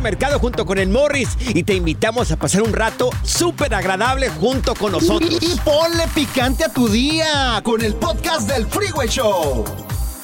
Mercado junto con el Morris y te invitamos a pasar un rato súper agradable junto con nosotros. Y, y ponle picante a tu día con el podcast del Freeway Show.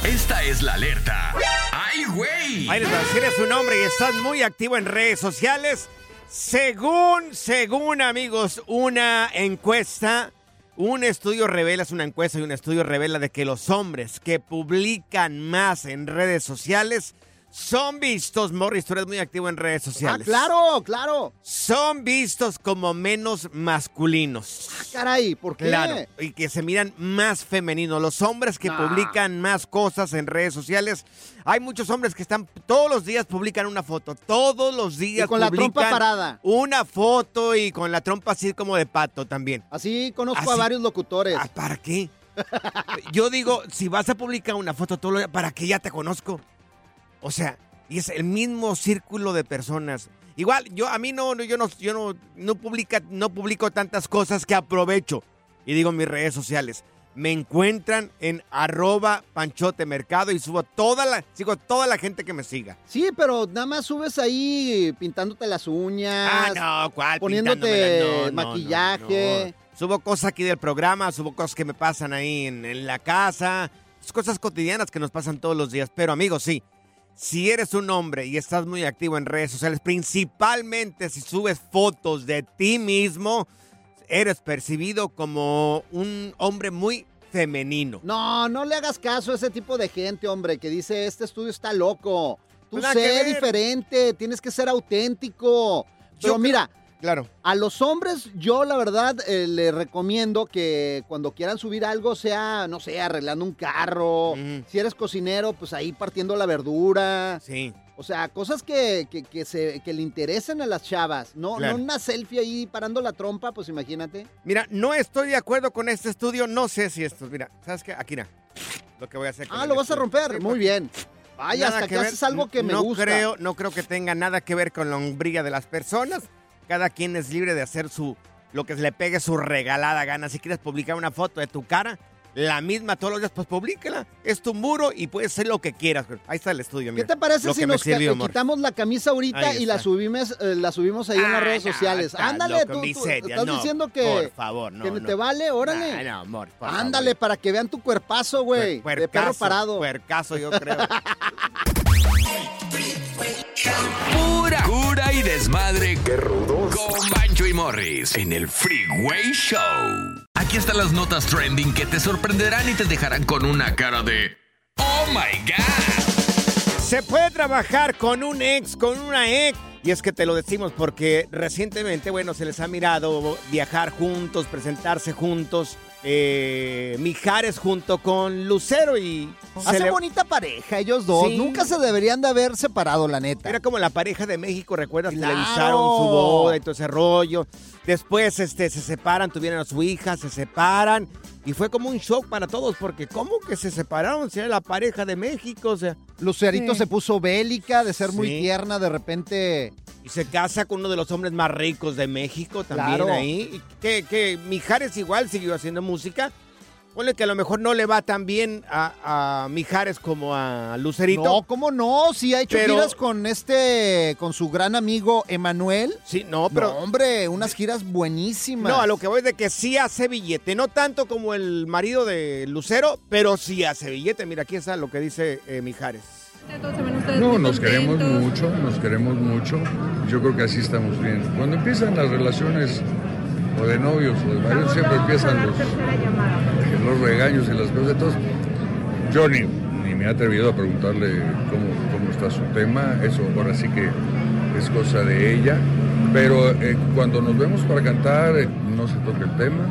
Esta es la alerta. ¡Ay, güey! Ahí les va, si eres un hombre y estás muy activo en redes sociales, según, según amigos, una encuesta, un estudio revela, es una encuesta y un estudio revela de que los hombres que publican más en redes sociales son vistos, Morris, tú eres muy activo en redes Ah, sociales. claro, claro. Son vistos como menos masculinos. Ah, caray, ¿por qué? Claro, y que se miran más femeninos. Los hombres que Nah. publican más cosas en redes sociales. Hay muchos hombres que están todos los días publican una foto. Todos los días Y con la trompa parada. Una foto y con la trompa así como de pato también. Así conozco a varios locutores. Ah, ¿Para qué? Yo digo, si vas a publicar una foto todos los días, ¿para qué ya te conozco? O sea, y es el mismo círculo de personas. Igual, yo a mí no, no, yo no, yo no, no publica, no publico tantas cosas que aprovecho. Y digo mis redes sociales. Me encuentran en arroba panchote mercado y subo toda la, sigo toda la gente que me siga. Sí, pero nada más subes ahí pintándote las uñas. Ah, no, ¿cuál? Poniéndote no, maquillaje. Subo cosas aquí del programa, subo cosas que me pasan ahí en, en la casa, cosas cotidianas que nos pasan todos los días. Pero amigos, sí, si eres un hombre y estás muy activo en redes sociales, principalmente si subes fotos de ti mismo, eres percibido como un hombre muy femenino. No, no le hagas caso a ese tipo de gente, hombre, que dice, este estudio está loco. Tú sé diferente, tienes que ser auténtico. Yo creo- mira, Claro. a los hombres yo la verdad eh, le recomiendo que cuando quieran subir algo sea, no sé, arreglando un carro. Si eres cocinero, pues ahí partiendo la verdura. Sí. O sea, cosas que, que, que se, que le interesen a las chavas. No, Claro. no una selfie ahí parando la trompa, pues imagínate. Mira, no estoy de acuerdo con este estudio, no sé si esto, mira, ¿sabes qué? Aquí, mira, lo que voy a hacer. con Ah, lo vas a romper. Sí, Muy bien. Vaya, nada hasta que, ver, haces algo que me no gusta. Creo, no creo que tenga nada que ver con la hombría de las personas. Cada quien es libre de hacer su lo que le pegue su regalada gana. Si quieres publicar una foto de tu cara, la misma todos los días, pues publícala. Es tu muro y puedes hacer lo que quieras. Ahí está el estudio, ¿Qué mira. te parece Lo si nos sirvió, quitamos la camisa ahorita y la subimos, eh, la subimos ahí en las Ah, redes no, sociales? Ándale, loco, tú, estás no, diciendo que, por favor, no, que no. te vale, órale. Ah, no, amor, por Ándale, favor. para que vean tu cuerpazo, güey. Puer- De perro parado. Puercaso, yo creo. Desmadre. ¡Qué rudos! Con Bancho y Morris en el Freeway Show. Aquí están las notas trending que te sorprenderán y te dejarán con una cara de ¡Oh my God! Se puede trabajar con un ex, con una ex. Y es que te lo decimos porque recientemente, bueno, se les ha mirado viajar juntos, presentarse juntos. Eh, Mijares junto con Lucero y... Hace le- bonita pareja ellos dos. Sí. Nunca se deberían de haber separado, la neta. Era como la pareja de México, ¿recuerdas? Claro. Televisaron su boda y todo ese rollo. Después este, se separan, tuvieron a su hija, se separan. Y fue como un shock para todos, porque ¿cómo que se separaron? Si era la pareja de México, o sea... Lucerito Sí. se puso bélica, de ser muy tierna, de repente. Y se casa con uno de los hombres más ricos de México también Claro. ahí. Y que, que Mijares igual siguió haciendo música. Ponle que a lo mejor no le va tan bien a, a Mijares como a Lucerito. No, ¿cómo no? Sí ha hecho Pero- giras con este, con su gran amigo Emanuel. Sí, no, pero... No, hombre, unas giras buenísimas. No, a lo que voy es de que sí hace billete. No tanto como el marido de Lucero, pero sí hace billete. Mira, aquí está lo que dice eh, Mijares. No, nos queremos mucho, nos queremos mucho. Yo creo que así estamos bien. Cuando empiezan las relaciones o de novios o de maridos, siempre empiezan los, los regaños y las cosas. Entonces, yo ni, ni me he atrevido a preguntarle cómo, cómo está su tema. Eso ahora sí que es cosa de ella. Pero eh, cuando nos vemos para cantar, eh, no se toca el tema.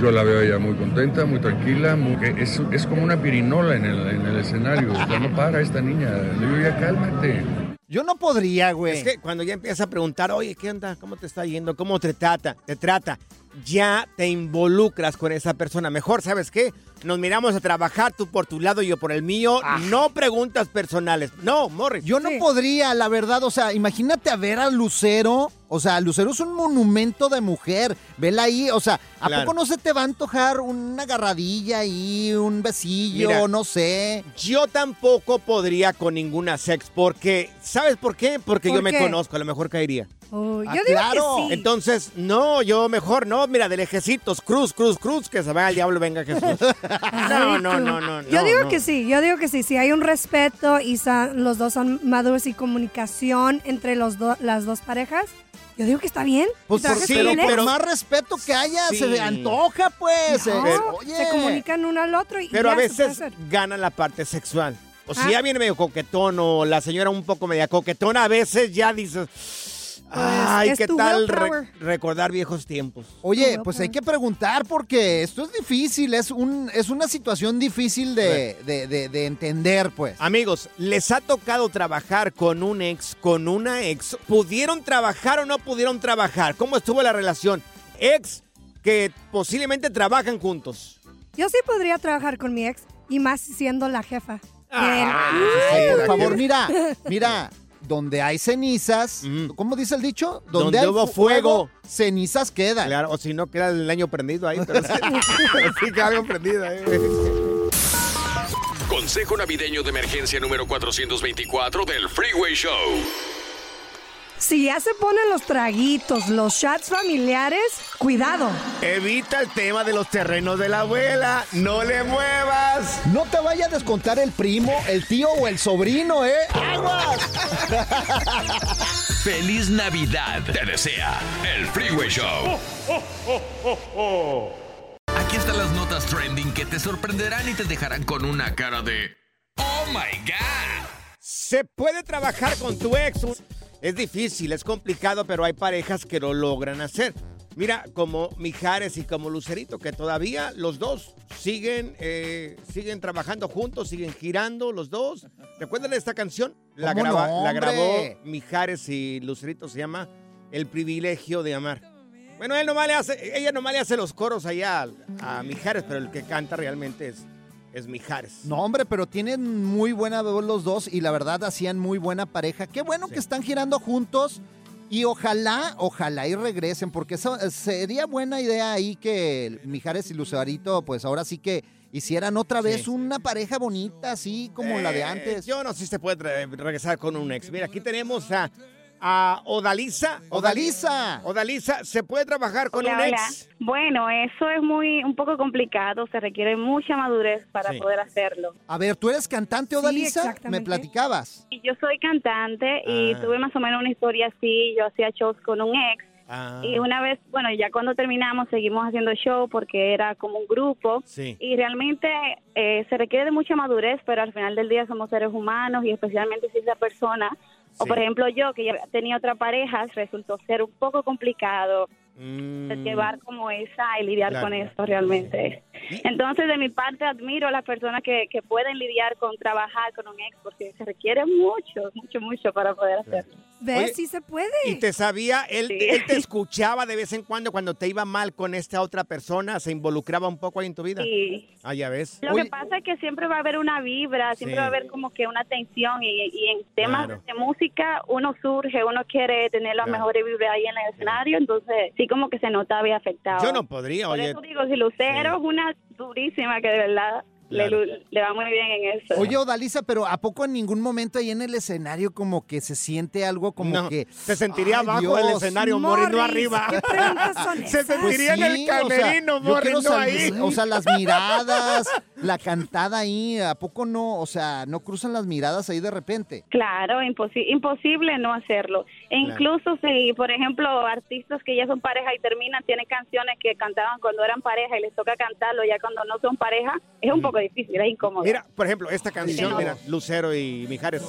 Yo la veo ella muy contenta, muy tranquila, muy- que es, es como una pirinola en el, en el escenario. O sea, no para esta niña. Le digo, ya cálmate. Yo no podría, güey. Es que cuando ya empieza a preguntar, oye, ¿qué onda? ¿Cómo te está yendo? ¿Cómo te trata? Te trata. Ya te involucras con esa persona. Mejor, ¿sabes qué? Nos miramos a trabajar, tú por tu lado y yo por el mío. No preguntas personales. No, Morris. Yo no Sí. podría, la verdad. O sea, imagínate a ver a Lucero. O sea, Lucero es un monumento de mujer. Vela ahí. O sea, ¿a Claro. poco no se te va a antojar una agarradilla ahí, un besillo, Mira. no sé? Yo tampoco podría con ninguna sex porque, ¿sabes por qué? Porque ¿Por yo me conozco, a lo mejor caería. Oh, Ah, yo digo claro. que sí. Entonces, no, yo mejor no, mira, de lejecitos, cruz, cruz, cruz, que se vaya al diablo, venga Jesús. No, no, no, no. Yo digo no. que sí, yo digo que sí. Si hay un respeto y sa- los dos son maduros y comunicación entre los do- las dos parejas, yo digo que está bien. Pues por, sí, pero más respeto que haya, Sí. se antoja, pues. No, Eh, oye. se comunican uno al otro y Pero a ya se puede veces hacer. gana la parte sexual. O si Ah. ya viene medio coquetón o la señora un poco media coquetona, a veces ya dices, ay, es ¿qué tu tal re- recordar viejos tiempos? Oye, pues pues. hay que preguntar porque esto es difícil, es un es una situación difícil de, de- de- de entender, pues. Amigos, ¿les ha tocado trabajar con un ex, con una ex? ¿Pudieron trabajar o no pudieron trabajar? ¿Cómo estuvo la relación? Ex que posiblemente trabajan juntos. Yo sí podría trabajar con mi ex y más siendo la jefa. Ah, Ay, sí, por favor, mira, mira, donde hay cenizas, Mm. ¿cómo dice el dicho? Donde hay hubo fuego. cenizas quedan. Claro, o si no, queda el año prendido ahí. Pero sí queda algo prendido ahí. Consejo navideño de emergencia número 424 del Freeway Show. Si ya se ponen los traguitos, los shots familiares, cuidado. Evita el tema de los terrenos de la abuela. No le muevas. No te vaya a descontar el primo, el tío o el sobrino, ¿eh? ¡Aguas! Feliz Navidad. Te desea el Freeway Show. Aquí están las notas trending que te sorprenderán y te dejarán con una cara de Oh my God. Se puede trabajar con tu ex. Es difícil, es complicado, pero hay parejas que lo logran hacer. Mira, como Mijares y como Lucerito, que todavía los dos siguen, eh, siguen trabajando juntos, siguen girando los dos. ¿Recuerdan esta canción? La, ¿Cómo graba- no, la grabó Mijares y Lucerito, se llama El privilegio de amar. Bueno, él nomás le hace, ella nomás le hace los coros allá a, a Mijares, pero el que canta realmente es, es Mijares. No, hombre, pero tienen muy buena voz los dos y la verdad hacían muy buena pareja. Qué bueno que están girando juntos y ojalá, ojalá y regresen, porque eso eh, sería buena idea ahí que Mijares y Lucerito, pues ahora sí que hicieran otra vez Sí. una pareja bonita, así como la de Eh, antes. Yo no sé si se puede regresar con un ex. Mira, aquí tenemos a, a Odalisa. Odalisa. Odalisa, ¿se puede trabajar con Hola, un hola. ex? Bueno, eso es muy un poco complicado, se requiere mucha madurez para Sí. poder hacerlo. A ver, ¿tú eres cantante, Sí, Odalisa? Me exactamente. platicabas. Y yo soy cantante y Ah. tuve más o menos una historia así, yo hacía shows con un ex Ah, y una vez, bueno, ya cuando terminamos seguimos haciendo show porque era como un grupo sí. y realmente eh, se requiere de mucha madurez, pero al final del día somos seres humanos y especialmente si esa persona, o por ejemplo yo que ya tenía otra pareja, resultó ser un poco complicado Mm, llevar como esa y lidiar Claro. con esto realmente. Entonces, de mi parte, admiro a las personas que, que pueden lidiar con trabajar con un ex, porque se requiere mucho, mucho, mucho para poder hacerlo. ¿Ves? Oye, sí se puede. ¿Y te sabía? Él, Sí. él te escuchaba de vez en cuando cuando te iba mal con esta otra persona, se involucraba un poco ahí en tu vida. Y Ah, ya ves. lo Oye. que pasa es que siempre va a haber una vibra, siempre Sí. va a haber como que una tensión, y, y en temas Claro. de música uno surge, uno quiere tener la Claro. mejor vibra ahí en el escenario, entonces sí como que se nota había afectado. Yo no podría, Por oye. eso digo, si Lucero es una durísima que de verdad Claro. le va muy bien en eso. Oye, Odalisa, pero ¿a poco en ningún momento ahí en el escenario como que se siente algo como No, que... se sentiría abajo del escenario, Morris, no arriba. ¿Qué preguntas son Se sentiría en el Pues sí, o sea, camerino, Morris, quiero no sal- ahí. O sea, las miradas, la cantada ahí, ¿a poco no? O sea, ¿no cruzan las miradas ahí de repente? Claro, imposi- imposible no hacerlo. E incluso si, por ejemplo, artistas que ya son pareja y terminan, tienen canciones que cantaban cuando eran pareja y les toca cantarlo ya cuando no son pareja, es un poco difícil, es incómodo. Mira, por ejemplo, esta canción, mira, Lucero y Mijares.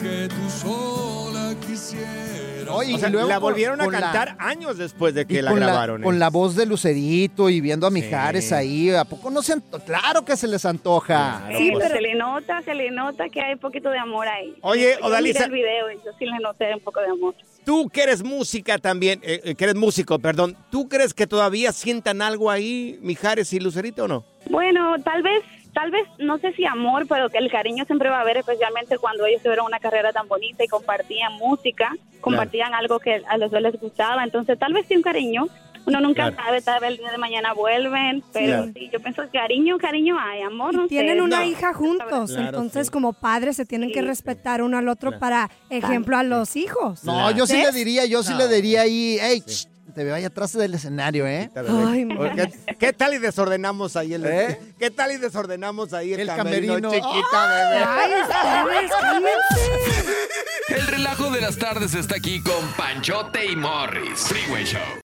Que tú sola quisieras. Oye, y O sea, luego la con- volvieron a la- cantar años después de que la grabaron. con ¿eh? la voz de Lucerito y viendo a Mijares Sí. ahí, ¿a poco no se Claro que se les antoja. Claro, Sí, pues. pero se le nota, se le nota que hay un poquito de amor ahí. Oye, Yo Odalisa- miré el video y yo sí le noté un poco de amor. Tú que eres música también, eh, eh, que eres músico, perdón, ¿tú crees que todavía sientan algo ahí, Mijares y Lucerito o no? Bueno, tal vez, tal vez, no sé si amor, pero que el cariño siempre va a haber, especialmente cuando ellos tuvieron una carrera tan bonita y compartían música, compartían algo que a los dos les gustaba, entonces tal vez sí un cariño. Uno nunca Claro. sabe, tal vez el día de mañana vuelven, pero Claro. sí, yo pienso que cariño, cariño hay, amor, no sé. Tienen una No. hija juntos, Claro, entonces sí. como padres se tienen que respetar uno al otro para ejemplo a los hijos. No, yo sí le diría, yo sí le diría ahí, hey, te veo ahí atrás del escenario, ¿eh? Ay, ¿Qué, qué tal y desordenamos ahí el ¿Eh? ¿Qué tal y desordenamos ahí el, El camerino, camerino. chiquita bebé? Ay. El relajo de las tardes está aquí con Panchote y Morris. Freeway Show.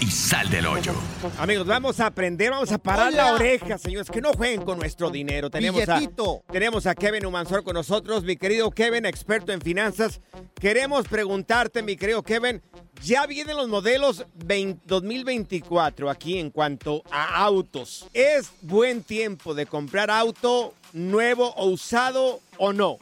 y sal del hoyo. Amigos, vamos a aprender, vamos a parar Hola. la oreja, señores, que no jueguen con nuestro dinero. Tenemos a, Billetito. tenemos a Kevin Humansor con nosotros, mi querido Kevin, experto en finanzas. Queremos preguntarte, mi querido Kevin, ya vienen los modelos 20 2024 aquí en cuanto a autos. ¿Es buen tiempo de comprar auto nuevo o usado o no?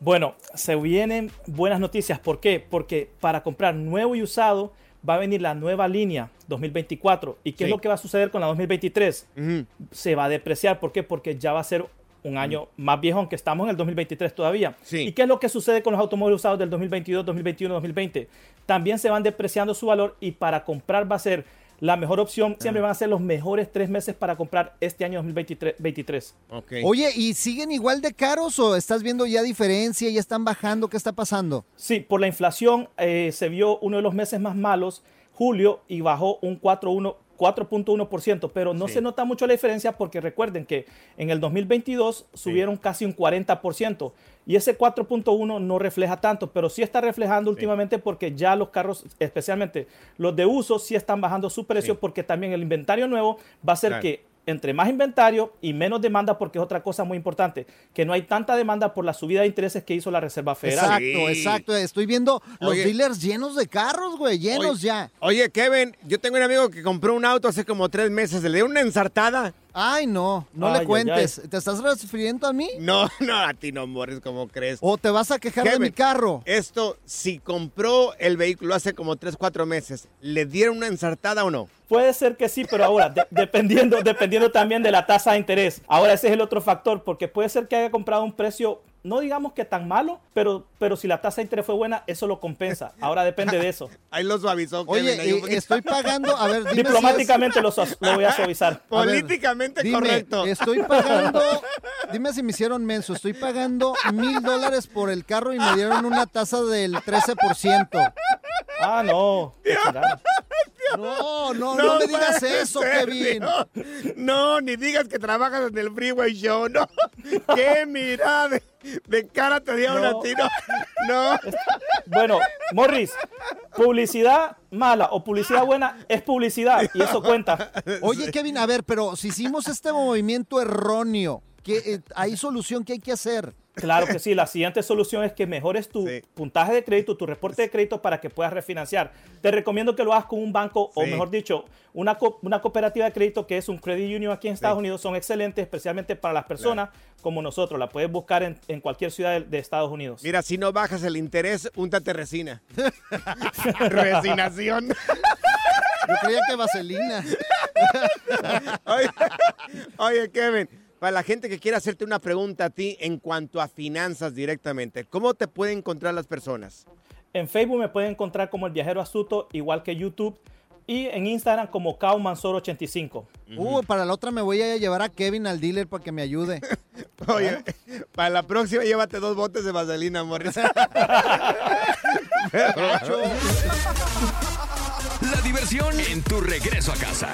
Bueno, se vienen buenas noticias. ¿Por qué? Porque para comprar nuevo y usado va a venir la nueva línea 2024. ¿Y qué Sí. es lo que va a suceder con la 2023? Ujú. Se va a depreciar. ¿Por qué? Porque ya va a ser un año más viejo, aunque estamos en el 2023 todavía. Sí. ¿Y qué es lo que sucede con los automóviles usados del 2022, 2021, 2020? También se van depreciando su valor y para comprar va a ser la mejor opción. Siempre van a ser los mejores tres meses para comprar este año 2023. 23. Ok. Oye, ¿y siguen igual de caros o estás viendo ya diferencia? ¿Ya están bajando? ¿Qué está pasando? Sí, por la inflación eh, se vio uno de los meses más malos, julio, y bajó un 4.1%, 4.1%, pero no Sí. se nota mucho la diferencia porque recuerden que en el 2022 subieron casi un 40% y ese 4.1 no refleja tanto, pero sí está reflejando últimamente porque ya los carros, especialmente los de uso, sí están bajando su precio porque también el inventario nuevo va a ser Claro. que entre más inventario y menos demanda, porque es otra cosa muy importante, que no hay tanta demanda por la subida de intereses que hizo la Reserva Federal. Exacto, Sí. exacto. Estoy viendo los dealers llenos de carros, güey, llenos Oye, ya. Oye, Kevin, yo tengo un amigo que compró un auto hace como tres meses. Le dio una ensartada. Ay, no, no Ay, le ay, cuentes. ¿Te estás refiriendo a mí? No, no, a ti no, Morris, ¿cómo crees? ¿O te vas a quejar de mi carro? Esto, si compró el vehículo hace como tres, cuatro meses, ¿le dieron una ensartada o no? Puede ser que sí, pero ahora, de- dependiendo, dependiendo también de la tasa de interés. Ahora ese es el otro factor, porque puede ser que haya comprado un precio, no digamos que tan malo, pero, pero si la tasa de interés fue buena, eso lo compensa. Ahora depende de eso. Ahí lo suavizó Kevin. Oye, un eh, estoy pagando, a ver, dime si es- Diplomáticamente lo, voy a suavizar. A ver, Políticamente dime, correcto. Estoy pagando, dime si me hicieron menso, estoy pagando mil dólares por el carro y me dieron una tasa del 13%. Ah, no. Chingada. No, no, no, me digas eso, ser, Kevin. No, no, ni digas que trabajas en el Freeway Show, no. Qué mirada de, de cara te dieron No. a ti, no. No. Bueno, Morris, publicidad mala o publicidad buena es publicidad y eso cuenta. Oye, Kevin, a ver, pero si hicimos este movimiento erróneo, ¿qué, eh, ¿hay solución? ¿Qué hay que hacer? Claro que sí, la siguiente solución es que mejores tu Sí. puntaje de crédito, tu reporte de crédito para que puedas refinanciar. Te recomiendo que lo hagas con un banco o mejor dicho, una, co- una cooperativa de crédito que es un credit union aquí en Estados Unidos. Son excelentes, especialmente para las personas como nosotros. La puedes buscar en, en cualquier ciudad de, de Estados Unidos. Mira, si no bajas el interés, úntate resina. Resinación. Yo creía que vaselina. Oye, oye, Kevin, para la gente que quiera hacerte una pregunta a ti en cuanto a finanzas directamente, ¿cómo te pueden encontrar las personas? En Facebook me pueden encontrar como El Viajero Astuto, igual que YouTube. Y en Instagram como Kaumansor85. Uh, para la otra me voy a llevar a Kevin al dealer para que me ayude. Oye, para la próxima llévate dos botes de vaselina, Morris. la diversión en tu regreso a casa.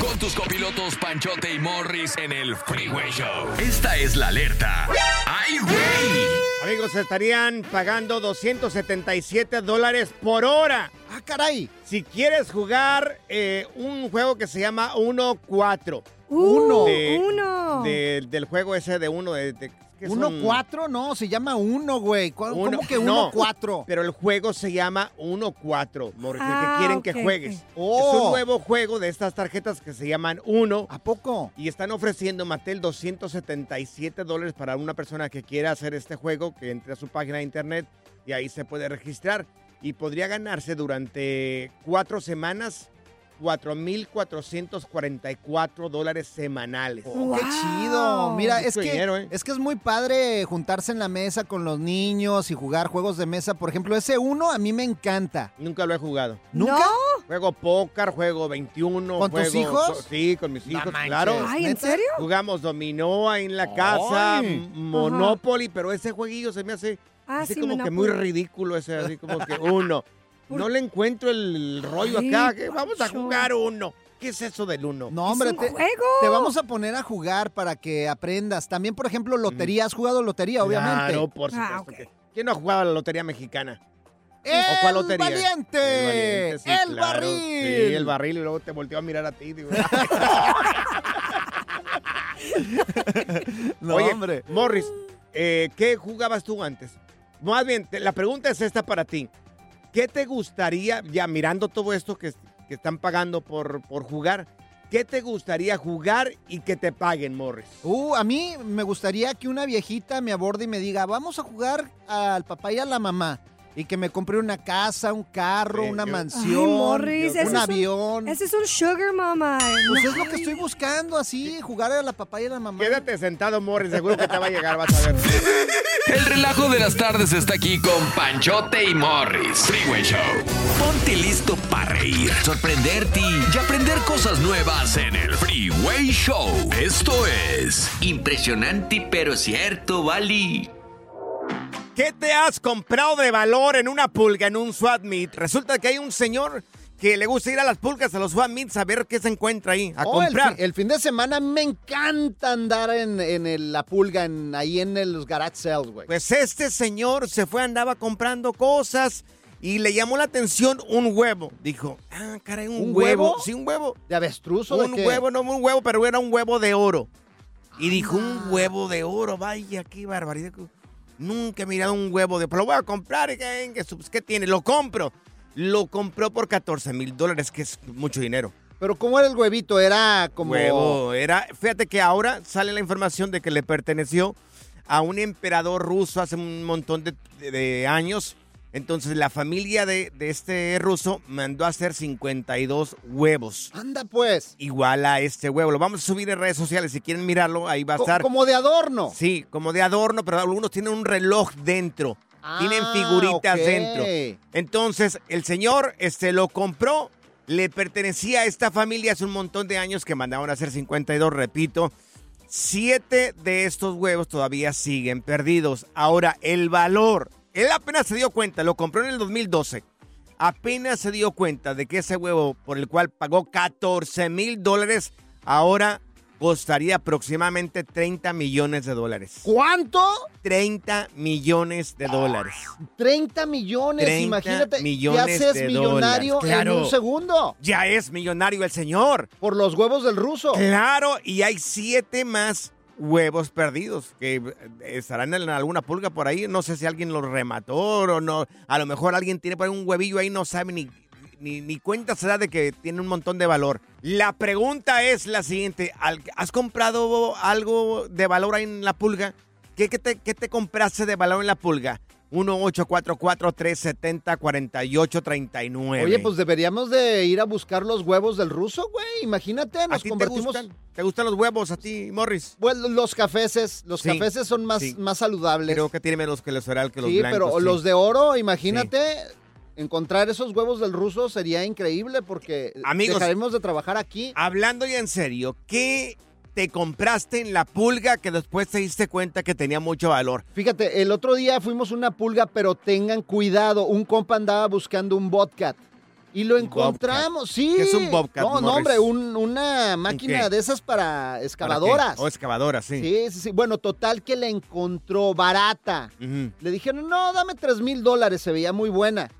Con tus copilotos Panchote y Morris en el Freeway Show. Esta es la alerta. ¡Ay, güey! Amigos, estarían pagando 277 dólares por hora. ¡Ah, caray! Si quieres jugar eh, un juego que se llama 1-4. Uno. De- Uno. de- del juego ese de uno. De, de- ¿qué son? ¿Uno cuatro? No, se llama uno, güey. ¿Cómo Uno- que no, uno cuatro? Pero el juego se llama 1-4, Morris, el Ah, que quieren ok, que juegues. Oh. Es un nuevo juego de estas tarjetas que se llaman 1 ¿A poco? y están ofreciendo Mattel 277 dólares para una persona que quiera hacer este juego, que entre a su página de internet y ahí se puede registrar. Y podría ganarse durante cuatro semanas 4.444 dólares semanales. Oh, ¡Qué chido! Mira, es que, dinero, ¿eh? es que es muy padre juntarse en la mesa con los niños y jugar juegos de mesa. Por ejemplo, ese uno a mí me encanta. Nunca lo he jugado. ¿Nunca? ¿No? Juego póker, juego 21. ¿Con tus juego- hijos? Sí, con mis hijos, claro. Ay, ¿en serio? Jugamos dominó ahí en la casa, Ay. Monopoly, pero ese jueguillo se me hace Ah, así sí, como que muy ridículo ese, así como que uno. No le encuentro el rollo Ay, acá, que vamos a jugar uno. ¿Qué es eso del uno? No, hombre, un te, juego. te vamos a poner a jugar para que aprendas. También, por ejemplo, lotería. ¿Has jugado lotería, obviamente? Claro, por supuesto. Ah, ok. que- ¿Quién no ha jugado a la lotería mexicana? ¡El ¿O cuál lotería? valiente! El valiente, sí, ¡El claro. barril! Sí, el barril y luego te volteó a mirar a ti. digo. No, Oye, hombre. Morris, eh, ¿qué jugabas tú antes? Más bien, te- la pregunta es esta para ti. ¿Qué te gustaría, ya mirando todo esto que, que están pagando por, por jugar, qué te gustaría jugar y que te paguen, Morris? Uh, a mí me gustaría que una viejita me aborde y me diga, vamos a jugar al papá y a la mamá. Y que me compre una casa, un carro, Sí, una yo- mansión, Ay, Morris, un ese es un- avión. Ese es un sugar mama. Pues es lo que estoy buscando, así, jugar a la papá y a la mamá. Quédate sentado, Morris, seguro que te va a llegar, vas a ver. El relajo de las tardes está aquí con Panchote y Morris. Freeway Show. Ponte listo para reír, sorprenderte y aprender cosas nuevas en el Freeway Show. Esto es Impresionante pero cierto, Bali. ¿Qué te has comprado de valor en una pulga, en un swap meet? Resulta que hay un señor que le gusta ir a las pulgas, a los swap meets, a ver qué se encuentra ahí, a Oh, el comprar. fi- El, fin de semana me encanta andar en, en el- la pulga, en, ahí en el- los garage sales, güey. Pues este señor se fue, andaba comprando cosas y le llamó la atención un huevo. Dijo, ah, caray, un, ¿Un huevo? huevo? Sí, un huevo. ¿De avestruz o Un huevo, no un huevo, pero era un huevo de oro. Y dijo, un huevo de oro, vaya, qué barbaridad. Nunca he mirado un huevo de pero lo voy a comprar. ¿y ¿Qué, qué, pues, qué tiene? Lo compro. Lo compró por 14 mil dólares, que es mucho dinero. Pero ¿cómo era el huevito? Era como... Huevo, era, fíjate que ahora sale la información de que le perteneció a un emperador ruso hace un montón de, de- de años. Entonces la familia de, de este ruso mandó a hacer 52 huevos. Anda pues. Igual a este huevo. Lo vamos a subir en redes sociales. Si quieren mirarlo, ahí va a Co- estar. Como de adorno. Sí, como de adorno, pero algunos tienen un reloj dentro. tienen Ah, figuritas ok. dentro. Entonces, el señor este, lo compró, le pertenecía a esta familia hace un montón de años que mandaban a hacer 52, repito. Siete de estos huevos todavía siguen perdidos. Ahora, el valor, él apenas se dio cuenta, lo compró en el 2012. Apenas se dio cuenta de que ese huevo por el cual pagó 14 mil dólares, ahora costaría aproximadamente 30 millones de dólares. ¿Cuánto? 30 millones de dólares. 30 millones, 30 imagínate. millones te haces de millonario dólares, claro. en un segundo. Ya es millonario el señor. Por los huevos del ruso. Claro, y hay siete más huevos perdidos que eh, estarán en alguna pulga por ahí. No sé si alguien los remató o no. A lo mejor alguien tiene por ahí un huevillo ahí, no sabe ni, ni, ni cuenta se da de que tiene un montón de valor. La pregunta es la siguiente. ¿al- ¿Has comprado algo de valor ahí en la pulga? ¿Qué, qué te, qué te compraste de valor en la pulga? 1-844-370-4839. Oye, pues deberíamos de ir a buscar los huevos del ruso, güey. Imagínate, ¿A nos te convertimos... gustan? ¿Te gustan los huevos a ti, Morris? Bueno, los cafeses, los Sí, cafeses son más, sí. más saludables. Creo que tiene menos colesterol que los sí, blancos. pero sí. los de oro, imagínate, encontrar esos huevos del ruso sería increíble porque Amigos, dejaremos de trabajar aquí. Hablando ya en serio, ¿qué te compraste en la pulga que después te diste cuenta que tenía mucho valor? Fíjate, el otro día fuimos una pulga, pero tengan cuidado, un compa andaba buscando un bobcat. Y lo encontramos, sí. ¿Qué es un Bobcat, No, no, Morris? hombre, un- una máquina de esas para excavadoras. O excavadoras, sí. Sí, sí, sí. Bueno, total que la encontró barata. Le dijeron, no, dame tres mil dólares, se veía muy buena.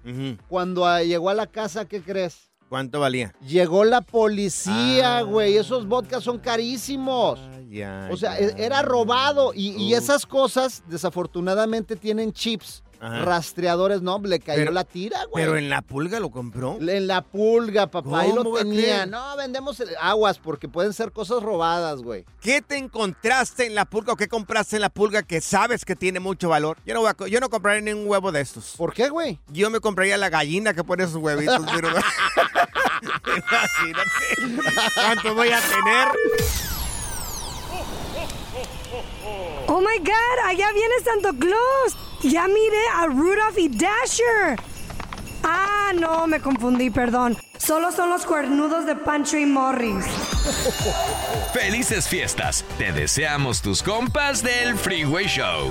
Cuando llegó a la casa, ¿qué crees? ¿Cuánto valía? Llegó la Ah. policía, güey. Esos vodkas son carísimos. Ay, ay, O sea, ay. e- era robado. Y, y esas cosas, desafortunadamente, tienen chips. Ajá. Rastreadores, no, le cayó Pero- la tira, güey. Pero en la pulga lo compró. En la pulga, papá, ahí lo ¿Cómo va a tenía. No, vendemos aguas porque pueden ser cosas robadas, güey. ¿Qué te encontraste en la pulga o qué compraste en la pulga que sabes que tiene mucho valor? Yo no, voy a yo no compraría ni un huevo de estos. ¿Por qué, güey? Yo me compraría la gallina que pone esos huevitos. pero- Imagínate. ¿Cuánto voy a tener? Oh my God, allá viene Santo Claus. Ya miré a Rudolph y Dasher. Ah, no, me confundí, perdón. Solo son los cuernudos de Pancho y Morris. Felices fiestas. Te deseamos tus compas del Freeway Show.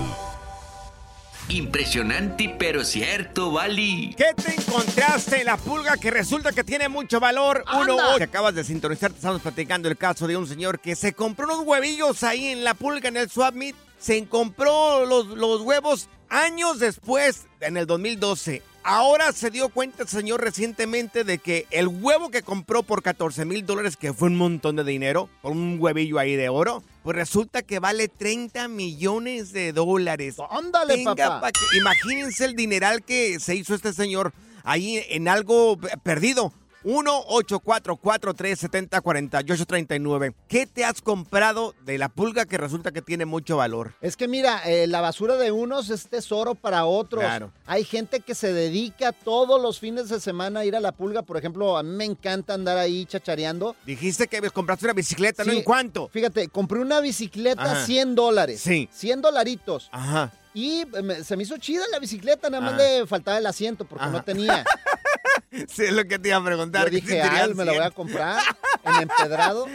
Impresionante, pero cierto, Bali. ¿Qué te encontraste en la pulga que resulta que tiene mucho valor? Uno, que acabas de sintonizar, te estamos platicando el caso de un señor que se compró unos huevillos ahí en la pulga, en el Swap Meet. Se compró los, los huevos años después, en el 2012. Ahora se dio cuenta el señor recientemente de que el huevo que compró por 14 mil dólares, que fue un montón de dinero, por un huevillo ahí de oro, pues resulta que vale 30 millones de dólares. Ándale, papá. pa' que- imagínense el dineral que se hizo este señor ahí en algo perdido. 1-844-370-4839. ¿Qué te has comprado de la pulga que resulta que tiene mucho valor? Es que mira, eh, la basura de unos es tesoro para otros. Claro. Hay gente que se dedica todos los fines de semana a ir a la pulga. Por ejemplo, a mí me encanta andar ahí chachareando. Dijiste que compraste una bicicleta, ¿no? Sí. ¿En cuánto? Fíjate, compré una bicicleta Ajá. 100 dólares. Sí. 100 dolaritos. Ajá. Y eh, se me hizo chida la bicicleta, nada más Ajá. le faltaba el asiento porque Ajá. no tenía. Sí, es lo que te iba a preguntar. Yo dije, tenías me la voy a 100. comprar en empedrado.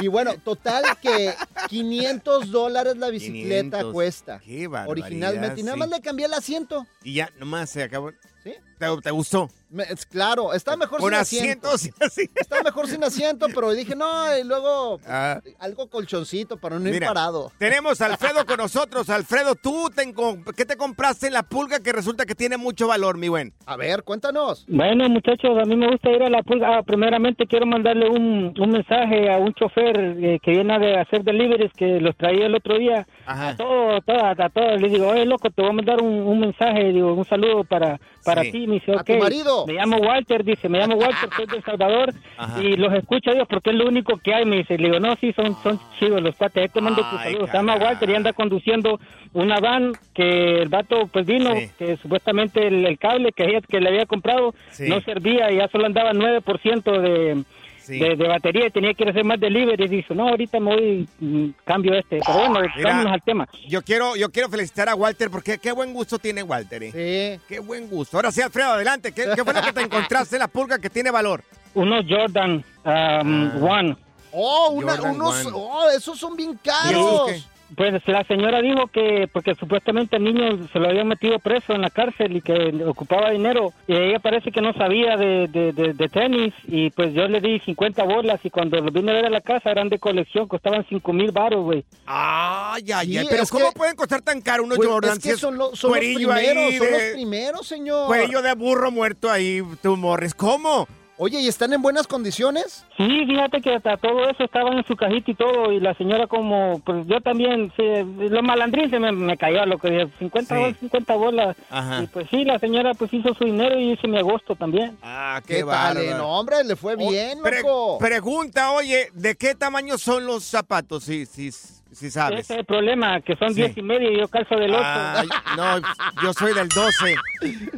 Y bueno, total que 500 dólares la bicicleta 500. cuesta. Qué barbaridad, Originalmente. Y nada sí. más le cambié el asiento. Y ya, nomás se acabó. ¿Sí? ¿Te, te gustó? Me- es claro, está mejor sin asiento. asientos y así. Está mejor sin asiento, pero dije, no, y luego Ah. algo colchoncito para no ir Mira, parado. Tenemos a Alfredo con nosotros. Alfredo, ¿tú te qué te compraste en la pulga que resulta que tiene mucho valor, mi buen? A ver, cuéntanos. Bueno, muchachos, a mí me gusta ir a la pulga. Ah, primeramente quiero mandarle un, un mensaje a un chofer eh, que viene de hacer deliveries que los traía el otro día. A todos, a, a todos. Le digo, oye, loco, te voy a mandar un, un mensaje, digo, un saludo para, para Sí. ti. Me dice, A tu ok. marido. Me llamo Walter, dice, me llamo Walter, soy de El Salvador Ajá. y los escucho Dios porque es lo único que hay. Me dice, le digo, no, sí, son, son chidos los cuates. Ahí te mando tu Ay, saludo. Se llama. Walter y anda conduciendo una van que el vato pues vino, Sí. que supuestamente el, el cable que, que le había comprado Sí. no servía y ya solo andaba 9% de, Sí. de, de batería y tenía que ir a hacer más delivery. Y dice, no, ahorita me voy, mm, cambio este. Pero bueno, Mira, vámonos al tema. Yo quiero, yo quiero felicitar a Walter porque qué buen gusto tiene Walter. eh. Sí. Qué buen gusto. Ahora sí, Alfredo, adelante. ¿Qué, qué fue lo que te encontraste en la pulga que tiene valor? Unos Jordan um, One. Oh, una- Jordan unos, One. oh, esos son bien ¿Y esos caros. Pues la señora dijo que porque supuestamente el niño se lo habían metido preso en la cárcel y que ocupaba dinero y ella parece que no sabía de, de, de- de tenis y pues yo le di 50 bolas y cuando los vine a ver a la casa eran de colección, costaban 5 mil baros, güey. Ay, ay, Sí, ay. Pero es ¿cómo que- pueden costar tan caro unos Pues, es que si son, lo- son los primeros, son los de- primeros, señor. Cuello de burro muerto ahí, tú morres. ¿Cómo? Oye, ¿y están en buenas condiciones? Sí, fíjate que hasta todo eso estaba en su cajita y todo, y la señora como, pues yo también, sí, lo malandrín se me, me cayó a lo que dije, 50 Sí. bolas, 50 bolas. Ajá. Y pues sí, la señora pues hizo su dinero y hice mi agosto también. Ah, ¿Qué, tal? eh? No, hombre, le fue bien, loco. pregunta, oye, ¿de qué tamaño son los zapatos? Si, si, si sabes. Ese es el problema, que son Sí. 10 y medio y yo calzo del 8. Ay, no, yo soy del 12.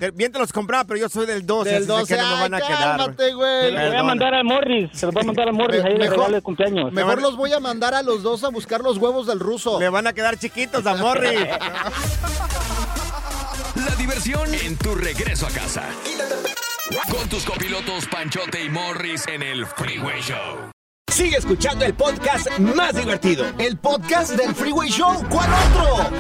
Te- Bien te los compraba, pero yo soy del 12. Del así es 12, que no me van a quedar. cálmate, güey. Se los voy a mandar al Morris, se los voy a mandar al Morris Me- ahí de mejor- regalo de cumpleaños. Mejor los voy a mandar a los dos a buscar los huevos del ruso. Le van a quedar chiquitos a Morri. La diversión en tu regreso a casa. Con tus copilotos Panchote y Morris en el Freeway Show. Sigue escuchando el podcast más divertido. El podcast del Freeway Show. ¿Cuál otro?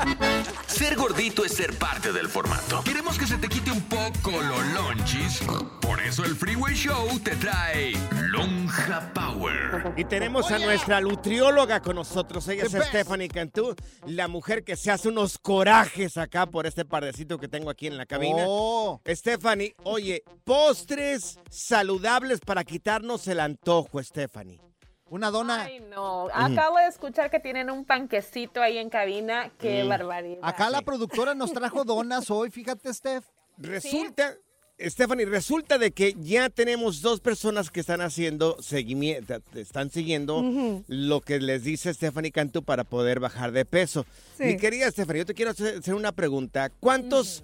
Ser gordito es ser parte del formato. Queremos que se te quite un poco los lonchis. Por eso el Freeway Show te trae Lonja Power. Y tenemos a nuestra nutrióloga con nosotros. Ella es Stephanie Cantú, la mujer que se hace unos corajes acá por este pardecito que tengo aquí en la cabina. Oh. Stephanie, oye, postres saludables para quitarnos el antojo, Stephanie. Una dona. Ay, no. Acabo de escuchar que tienen un panquecito ahí en cabina. Qué Mm. barbaridad. Acá la productora nos trajo donas hoy, fíjate, Steph. Resulta, Stephanie, resulta de que ya tenemos dos personas que están haciendo seguimiento, están siguiendo lo que les dice Stephanie Cantú para poder bajar de peso. Sí. Mi querida Stephanie, yo te quiero hacer una pregunta. ¿Cuántos,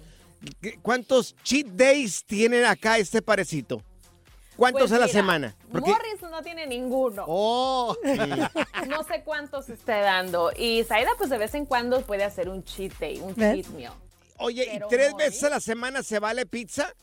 ¿Cuántos cheat days tienen acá este parecito? ¿Cuántos Pues a la mira, semana? Porque- Morris no tiene ninguno. Oh. no sé cuántos esté dando. Y Zaida, pues de vez en cuando puede hacer un cheat day, un cheat meal. Oye, Pero ¿y tres Morris- veces a la semana se vale pizza?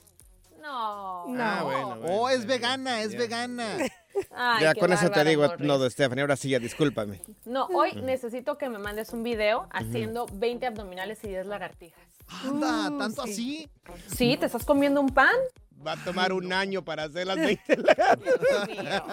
No. Ah, bueno, bueno. Oh, es vegana, es vegana. Ay, ya con eso te digo, Morris. no, Stephanie, ahora sí ya discúlpame. No, hoy necesito que me mandes un video haciendo 20 abdominales y 10 lagartijas. Anda, Uh, ¿tanto sí. así? Sí, ¿te estás comiendo un pan? Va a tomar un año para hacer las 20. Dios mío.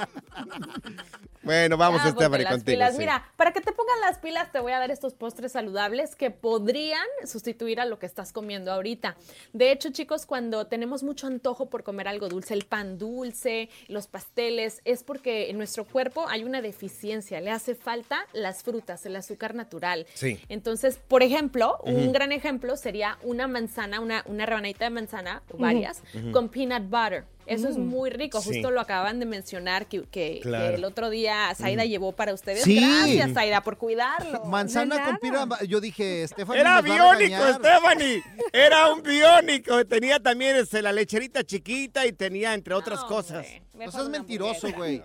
Bueno, vamos, Ya, ponte Stephanie, las contigo. pilas. sí. Mira, para que te pongan las pilas, te voy a dar estos postres saludables que podrían sustituir a lo que estás comiendo ahorita. De hecho, chicos, cuando tenemos mucho antojo por comer algo dulce, el pan dulce, los pasteles, es porque en nuestro cuerpo hay una deficiencia. Le hace falta las frutas, el azúcar natural. Sí. Entonces, por ejemplo, un gran ejemplo sería una manzana, una, una rebanadita de manzana, o varias, con peanut butter. Eso es muy rico. Sí. Justo lo acaban de mencionar que, que- Claro. que el otro día Zaida llevó para ustedes. Sí. Gracias, Zaida, por cuidarlo. Manzana con pira. Yo dije, Stephanie. Era biónico. Stephanie. Era un biónico. Tenía también este, la lecherita chiquita y tenía, entre otras No, cosas. hombre, No mejor seas una mentiroso, güey.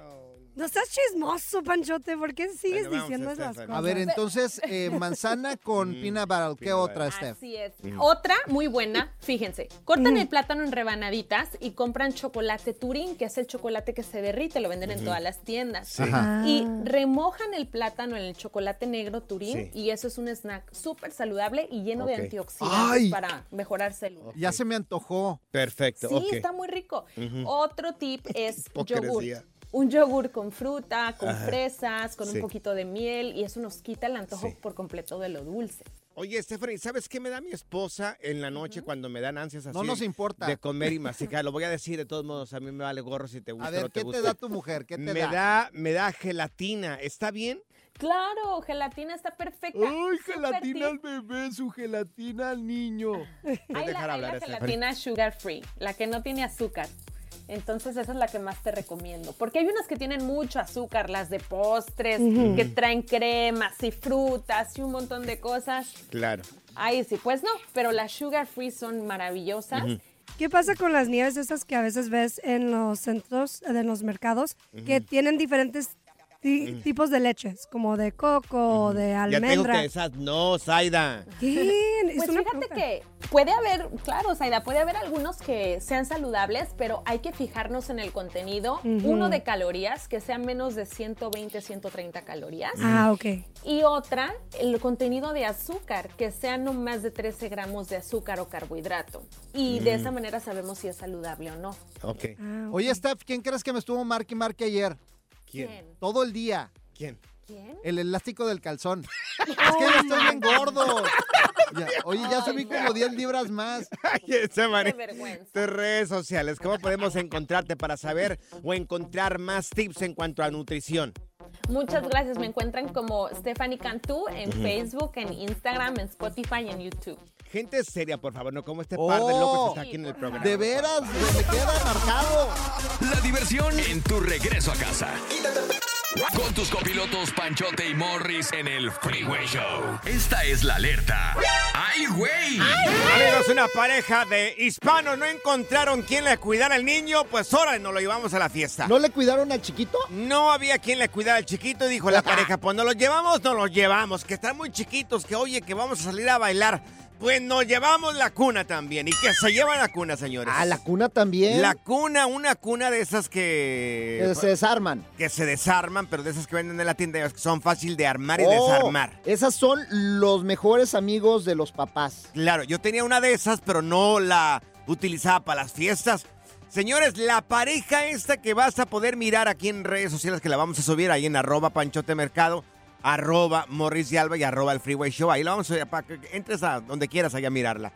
No estás chismoso, Panchote. ¿Por qué sigues Bueno, diciendo esas cosas? A ver, entonces, eh, manzana con peanut butter. ¿Qué peanut otra. Steph? Así es. Otra muy buena, fíjense. Cortan el plátano en rebanaditas y compran chocolate Turín, que es el chocolate que se derrite, lo venden en todas las tiendas. Ajá. Y remojan el plátano en el chocolate negro Turín Sí. y eso es un snack súper saludable y lleno de antioxidantes Ay. para mejorar células. Ya se me antojó. Perfecto, Sí, está muy rico. Otro tip es yogur. Un yogur con fruta, con Ajá. fresas, con Sí. un poquito de miel y eso nos quita el antojo Sí. por completo de lo dulce. Oye, Stephanie, ¿sabes qué me da mi esposa en la noche cuando me dan ansias así? No nos importa. De comer y masticar. Lo voy a decir de todos modos, a mí me vale gorro si te gusta A o ver, no te ¿qué te da tu mujer? ¿Qué te me da? da? Me da gelatina. ¿Está bien? Claro, gelatina está perfecta. ¡Ay, gelatina al bebé, su gelatina al niño! Hay la, hay hablar la gelatina sugar free, la que no tiene azúcar. Entonces esa es la que más te recomiendo. Porque hay unas que tienen mucho azúcar, las de postres, que traen cremas y frutas y un montón de cosas. Claro. Ay, sí, pues no, pero las sugar free son maravillosas. ¿Qué pasa con las nieves esas que a veces ves en los centros, de los mercados, que tienen diferentes ti- tipos de leches, como de coco, o de Ya te digo almendra? que esas no, Zaida. ¿Qué? Es Pues fíjate pregunta. que puede haber, claro, Zaida, puede haber algunos que sean saludables, pero hay que fijarnos en el contenido. Uno de calorías, que sea menos de 120, 130 calorías. Ah, ok. Y otra, el contenido de azúcar, que sea no más de 13 gramos de azúcar o carbohidrato. Y de esa manera sabemos si es saludable o no. Ok. Ah. Oye, Steph, ¿quién crees que me estuvo marque y marque ayer? ¿Quién? Todo el día. ¿Quién? ¿Quién? El elástico del calzón. es que ya estoy bien gordo. Ya- oye, ya subí como 10 libras más. Ay. Qué vergüenza. Tus redes sociales, ¿cómo podemos encontrarte para saber o encontrar más tips en cuanto a nutrición? Muchas gracias. Me encuentran como Stephanie Cantú en Facebook, en Instagram, en Spotify y en YouTube. Gente seria, por favor, no como este par de locos que está aquí en el programa. De veras, me queda marcado. La diversión en tu regreso a casa. Con tus copilotos Panchote y Morris en el Freeway Show. Esta es la alerta. ¡Ay, güey! Amigos, una pareja de hispanos no encontraron quien le cuidara al niño, pues ahora nos lo llevamos a la fiesta. ¿No le cuidaron al chiquito? No había quien le cuidara al chiquito, dijo la pareja, pues no los llevamos, no los llevamos, que están muy chiquitos, que oye, que vamos a salir a bailar. Pues nos llevamos la cuna también. ¿Y que se lleva la cuna, señores? Ah, la cuna también. La cuna, una cuna de esas que... Que se desarman. Que se desarman, pero de esas que venden en la tienda, que son fácil de armar y Oh, desarmar. Esas son los mejores amigos de los papás. Claro, yo tenía una de esas, pero no la utilizaba para las fiestas. Señores, la pareja esta que vas a poder mirar aquí en redes sociales, que la vamos a subir ahí en arroba panchote mercado, arroba morris y alba y arroba el freeway show. Ahí la vamos a para que entres a donde quieras allá a mirarla.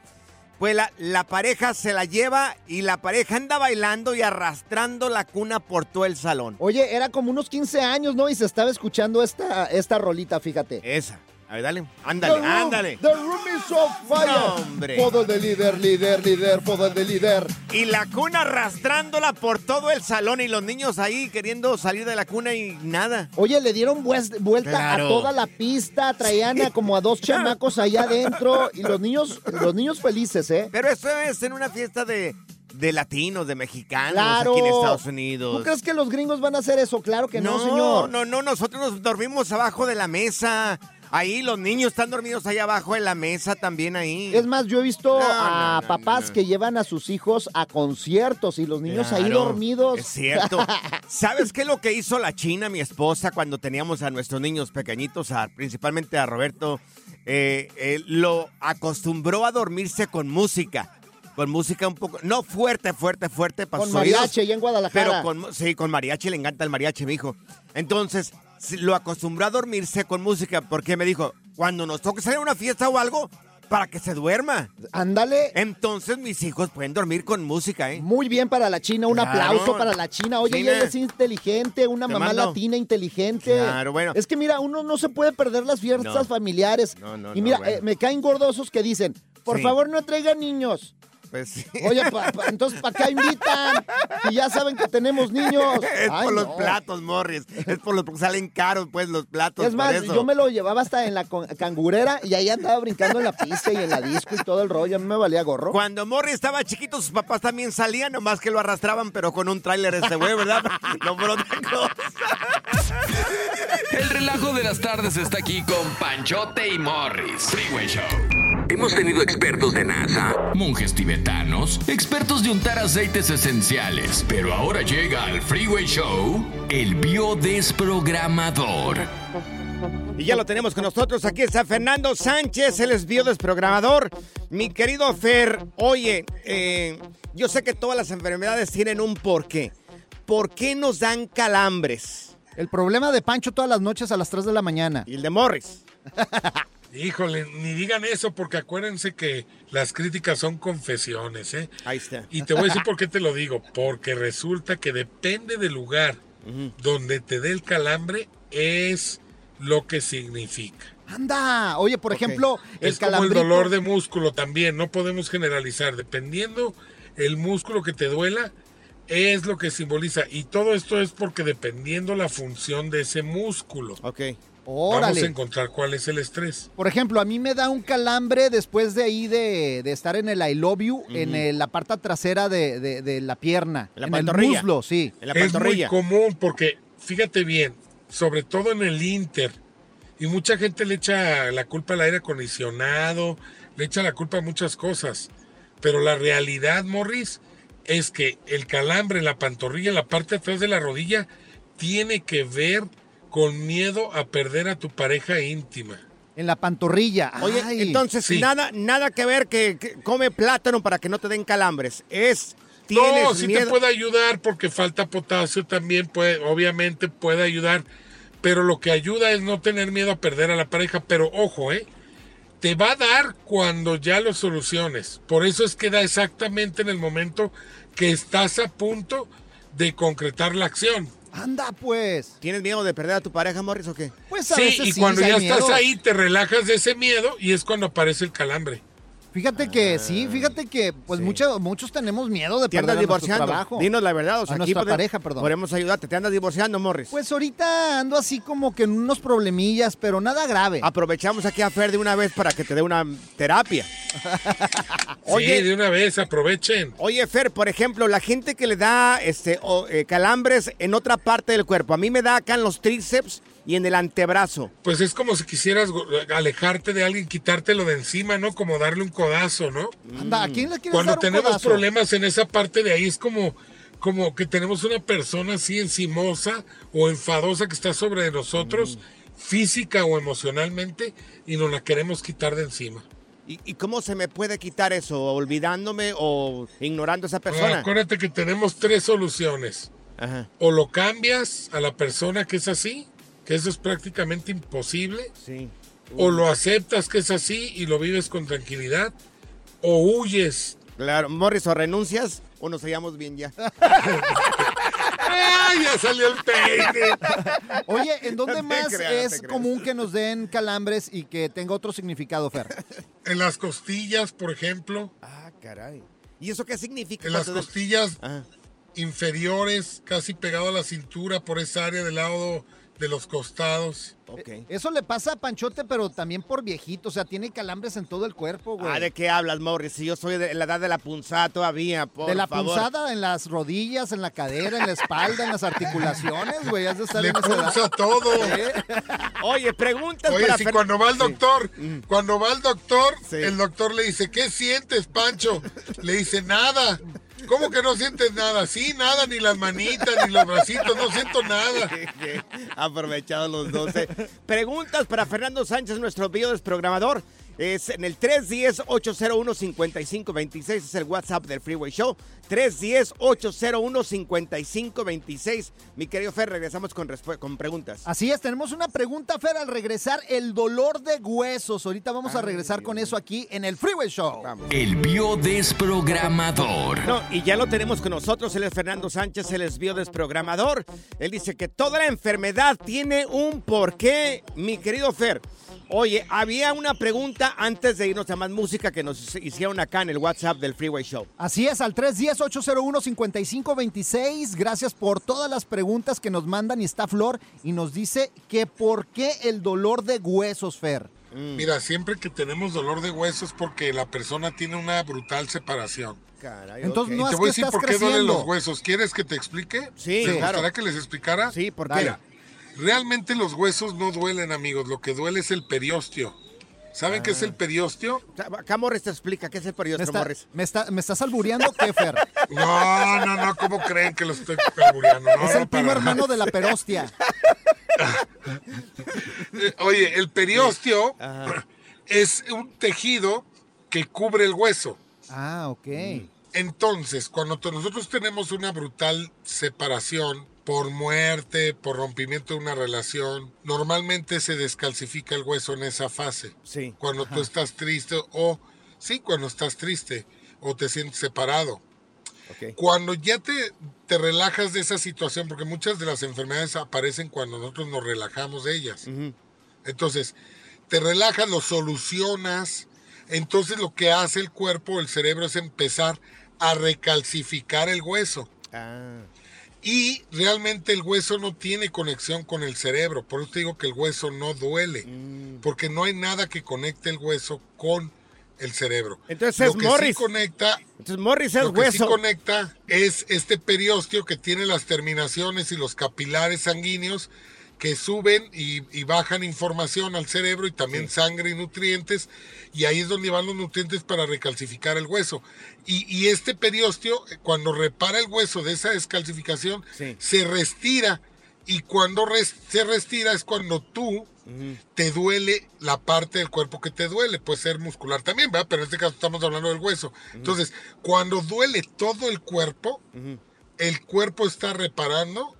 Pues la, la pareja se la lleva y la pareja anda bailando y arrastrando la cuna por todo el salón. Oye, era como unos 15 años, ¿no? Y se estaba escuchando esta, esta rolita, fíjate. Esa. A ver, dale. Ándale, The room- ándale. The room is on fire. No, hombre. Poder de líder, líder, líder, poder de líder. Y la cuna arrastrándola por todo el salón y los niños ahí queriendo salir de la cuna y nada. Oye, le dieron vuelta Claro. a toda la pista, traían a como a dos chamacos allá adentro y los niños, los niños felices, ¿eh? Pero eso es en una fiesta de, de latinos, de mexicanos Claro. aquí en Estados Unidos. ¿Tú crees que los gringos van a hacer eso? Claro que no, no, señor. no, no, nosotros nos dormimos abajo de la mesa. Ahí los niños están dormidos ahí abajo de la mesa también ahí. Es más, yo he visto No, a no, no, papás que llevan a sus hijos a conciertos y los niños ahí dormidos. Es cierto. ¿Sabes qué es lo que hizo la China, mi esposa, cuando teníamos a nuestros niños pequeñitos, a- principalmente a Roberto? Eh, eh, lo acostumbró a dormirse con música. Con música un poco, no fuerte, fuerte, fuerte para Con oídos, mariachi allá en Guadalajara. Pero con, sí, con mariachi, le encanta el mariachi, mi hijo. Entonces, lo acostumbró a dormirse con música porque me dijo, cuando nos toque salir a una fiesta o algo, para que se duerma. Ándale. Entonces mis hijos pueden dormir con música, ¿eh? Muy bien para la China, un Claro. aplauso para la China. Oye, China. ella es inteligente, una Te mamá mando. latina inteligente. Claro, bueno. Es que mira, uno no se puede perder las fiestas No. familiares. No, no, y no, mira, bueno. eh, me caen gordosos que dicen, por Sí. favor no traigan niños. Pues sí. Oye, pa- pa- entonces ¿para qué invitan? Y ya saben que tenemos niños. Es Ay, por los no. platos, Morris. Es por los porque salen caros, pues, los platos. Es más, por eso. yo me lo llevaba hasta en la cangurera y ahí andaba brincando en la pista y en la disco y todo el rollo. A mí me valía gorro. Cuando Morris estaba chiquito, sus papás también salían, nomás que lo arrastraban, pero con un tráiler este güey, ¿verdad? no por otra cosa. El relajo de las tardes está aquí con Panchote y Morris. Freeway Show. Hemos tenido expertos de NASA, monjes tibetanos, expertos de untar aceites esenciales, pero ahora llega al Freeway Show el biodesprogramador. Y ya lo tenemos con nosotros. Aquí está Fernando Sánchez, él es biodesprogramador. Mi querido Fer, oye, eh, yo sé que todas las enfermedades tienen un porqué. ¿Por qué nos dan calambres? El problema de Pancho todas las noches a las 3 de la mañana. Y el de Morris. Híjole, ni digan eso porque acuérdense que las críticas son confesiones, ¿eh? Ahí está. Y te voy a decir por qué te lo digo. Porque resulta que depende del lugar donde te dé el calambre, es lo que significa. Anda, oye, por ejemplo, el es como el dolor de músculo también, no podemos generalizar. Dependiendo el músculo que te duela, es lo que simboliza. Y todo esto es porque dependiendo la función de ese músculo. Ok. Vamos a encontrar cuál es el estrés. Por ejemplo, a mí me da un calambre después de ahí de, de estar en el I love you, en el- la parte trasera de, de- de la pierna. En la el pantorrilla. muslo, sí. En la es muy común porque, fíjate bien, sobre todo en el Inter, y mucha gente le echa la culpa al aire acondicionado, le echa la culpa a muchas cosas, pero la realidad, Morris, es que el calambre en la pantorrilla, en la parte de atrás de la rodilla, tiene que ver con miedo a perder a tu pareja íntima. En la pantorrilla. Oye, Ay. entonces Sí. nada, nada que ver que, que come plátano para que no te den calambres. Es tienes No, miedo. te puede ayudar porque falta potasio también, puede, obviamente puede ayudar, pero lo que ayuda es no tener miedo a perder a la pareja, pero ojo, ¿eh? Te va a dar cuando ya lo soluciones. Por eso es que da exactamente en el momento que estás a punto de concretar la acción. Anda, pues. ¿Tienes miedo de perder a tu pareja, Morris, o qué? Pues a Sí, veces y sí, cuando ya estás miedo. ahí te relajas de ese miedo y es cuando aparece el calambre. Fíjate que sí, fíjate que pues mucho- muchos tenemos miedo de ¿Te perder andas divorciando? trabajo. Dinos la verdad. O sea, A aquí nuestra podemos- pareja, perdón. Podemos ayudarte. ¿Te andas divorciando, Morris? Pues ahorita ando así como que en unos problemillas, pero nada grave. Aprovechamos aquí a Fer de una vez para que te dé una terapia. sí, de una vez, aprovechen. Oye, Fer, por ejemplo, la gente que le da este, o, eh, calambres en otra parte del cuerpo. A mí me da acá en los tríceps y en el antebrazo. Pues es como si quisieras alejarte de alguien, quitártelo de encima, ¿no? Como darle un codazo, ¿no? Anda, ¿a quién le quieres Cuando dar un tenemos codazo? problemas en esa parte de ahí es como, como que tenemos una persona así encimosa o enfadosa que está sobre de nosotros, Mm. física o emocionalmente, y nos la queremos quitar de encima. ¿Y, y cómo se me puede quitar eso? ¿Olvidándome o ignorando a esa persona? Ah, acuérdate que tenemos tres soluciones. Ajá. O lo cambias a la persona que es así, que eso es prácticamente imposible. Sí. O lo aceptas que es así y lo vives con tranquilidad. O huyes. Claro, Morris, o renuncias o nos hallamos bien ya. ¡Ay, ya salió el peine! Oye, ¿en dónde No más creas, es común que nos den calambres y que tenga otro significado, Fer? En las costillas, por ejemplo. Ah, caray. ¿Y eso qué significa? En las costillas inferiores, casi pegado a la cintura, por esa área del lado de los costados. Eso le pasa a Panchote, pero también por viejito. O sea, tiene calambres en todo el cuerpo, güey. Ah, ¿de qué hablas, Morris? Si yo soy de la edad de la punzada todavía, por de la favor. punzada en las rodillas, en la cadera, en la espalda, en las articulaciones, güey. Has de estar Le en esa edad. punza todo. Oye, preguntas Oye, para si Fer- cuando va el doctor, Mm. cuando va el doctor, el doctor le dice, ¿qué sientes, Pancho? Le dice, nada. ¿Cómo que no sientes nada? Sí, nada, ni las manitas, ni los bracitos, no siento nada. Aprovechados los 12. Preguntas para Fernando Sánchez, nuestro video desprogramador. Es en el 310-801-5526. Es el WhatsApp del Freeway Show. 310-801-5526. Mi querido Fer, regresamos con, con preguntas. Así es, tenemos una pregunta, Fer, al regresar, el dolor de huesos. Ahorita vamos a regresar con eso aquí en el Freeway Show. El biodesprogramador. No, y ya lo tenemos con nosotros. Él es Fernando Sánchez, él es biodesprogramador. Él dice que toda la enfermedad tiene un porqué, mi querido Fer. Oye, había una pregunta antes de irnos a más música que nos hicieron acá en el WhatsApp del Freeway Show. Así es, al 310-801-5526. Gracias por todas las preguntas que nos mandan. Y está Flor y nos dice que por qué el dolor de huesos, Fer. Mira, siempre que tenemos dolor de huesos es porque la persona tiene una brutal separación. Caray, Entonces, ok. no Te es voy a decir por qué duelen los huesos. ¿Quieres que te explique? Sí, ¿Te claro. gustaría que les explicara? Sí, ¿por qué? Mira, realmente los huesos no duelen, amigos. Lo que duele es el periósteo. ¿Saben qué es el periósteo? Acá Morris te explica qué es el ¿Me, periódico, está- Morris. me está- ¿Me estás albureando qué, Fer? No, no, no. ¿Cómo creen que lo estoy calbureando? No, es no, el primo para hermano nada. de la perostia. Oye, el periósteo es un tejido que cubre el hueso. Ah, ok. Entonces, cuando nosotros tenemos una brutal separación por muerte, por rompimiento de una relación, normalmente se descalcifica el hueso en esa fase. Sí. Cuando tú estás triste o, sí, cuando estás triste o te sientes separado. Cuando ya te, te relajas de esa situación, porque muchas de las enfermedades aparecen cuando nosotros nos relajamos de ellas. Entonces, te relajas, lo solucionas. Entonces, lo que hace el cuerpo, el cerebro, es empezar a recalcificar el hueso. Ah. Y realmente el hueso no tiene conexión con el cerebro. Por eso te digo que el hueso no duele. Mm. Porque no hay nada que conecte el hueso con el cerebro. Entonces Lo es que Morris. Sí conecta, Entonces Morris es lo que sí conecta es este periósteo que tiene las terminaciones y los capilares sanguíneos que suben y, y bajan información al cerebro y también sangre y nutrientes y ahí es donde van los nutrientes para recalcificar el hueso. Y, y este periósteo, cuando repara el hueso de esa descalcificación, se restira y cuando res- se restira es cuando tú te duele la parte del cuerpo que te duele. Puede ser muscular también, ¿verdad? Pero en este caso estamos hablando del hueso. Entonces, cuando duele todo el cuerpo, el cuerpo está reparando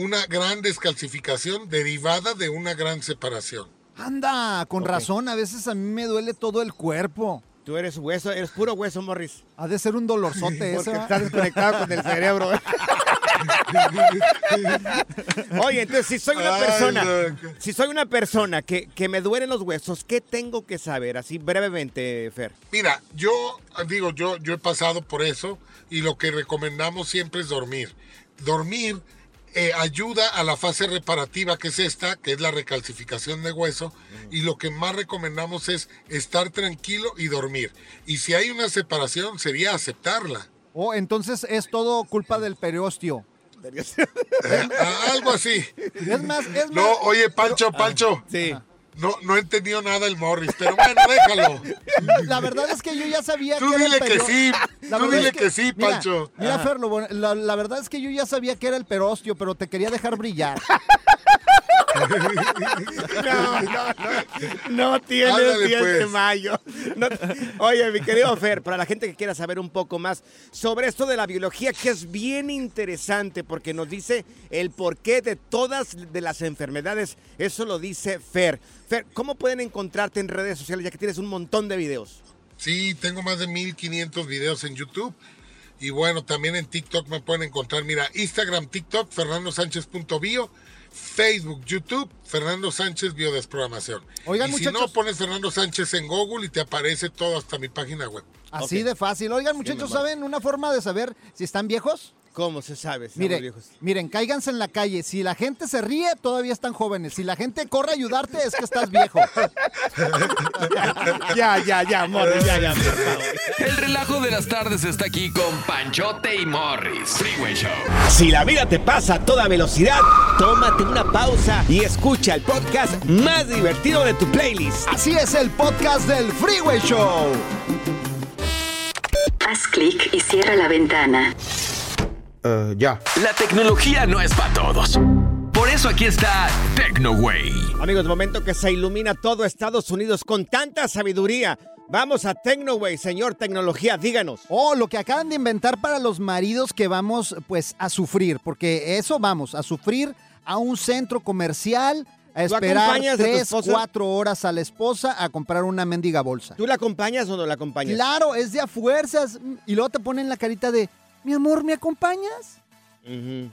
una gran descalcificación derivada de una gran separación. Anda, con razón, a veces a mí me duele todo el cuerpo. Tú eres hueso, eres puro hueso, Morris. Ha de ser un dolorzote ese. ¿va? estás desconectado con el cerebro. Oye, entonces si soy una persona, si soy una persona que, que me duelen los huesos, ¿qué tengo que saber? Así brevemente, Fer. Mira, yo digo, yo, yo he pasado por eso y lo que recomendamos siempre es dormir. Dormir eh, ayuda a la fase reparativa que es esta, que es la recalcificación de hueso, y lo que más recomendamos es estar tranquilo y dormir. Y si hay una separación, sería aceptarla. Oh, entonces es todo culpa del periósteo. Ah, Algo así. Es más, es No, más. oye, Pancho, Pancho. Sí. No, no he entendido nada el Morris, pero bueno, déjalo. La verdad es que yo ya sabía Tú que era el dile que sí, La tú dile es que sí, mira, Pancho. Mira, Ajá. Fer, lo bueno- la, la verdad es que yo ya sabía que era el perostio, pero te quería dejar brillar. No, no, no. No tienes Ándale, 10 de pues. mayo. No- Oye, mi querido Fer, para la gente que quiera saber un poco más sobre esto de la biología, que es bien interesante porque nos dice el porqué de todas de las enfermedades. Eso lo dice Fer. Fer, ¿cómo pueden encontrarte en redes sociales ya que tienes un montón de videos? Sí, tengo más de 1500 videos en YouTube. Y bueno, también en TikTok me pueden encontrar. Mira, Instagram, TikTok, fernandosánchez.bio. Facebook, YouTube, Fernando Sánchez Biodesprogramación. Oigan, y si muchachos. no, pones Fernando Sánchez en Google y te aparece todo hasta mi página web. Así de fácil. Oigan, muchachos. ¿saben una forma de saber si están viejos? ¿Cómo se sabe? si Mire, estamos viejos? miren, cáiganse en la calle. Si la gente se ríe, todavía están jóvenes. Si la gente corre a ayudarte, es que estás viejo. ya, ya, ya, amor, ya, ya, por favor. El relajo de las tardes está aquí con Panchote y Morris. Freeway Show. Si la vida te pasa a toda velocidad, tómate una pausa y escucha el podcast más divertido de tu playlist. Así es el podcast del Freeway Show. Haz clic y cierra la ventana. Ya. La tecnología no es para todos. Por eso aquí está TecnoWay. Amigos, momento que se ilumina todo Estados Unidos con tanta sabiduría. Vamos a Tecnoway, señor tecnología, díganos. Oh, lo que acaban de inventar para los maridos que vamos pues a sufrir, porque eso vamos, a sufrir a un centro comercial, a ¿Tú esperar a tres, cuatro horas a la esposa a comprar una mendiga bolsa. ¿Tú la acompañas o no la acompañas? Claro, es de a fuerzas. Y luego te ponen la carita de, mi amor, ¿me acompañas?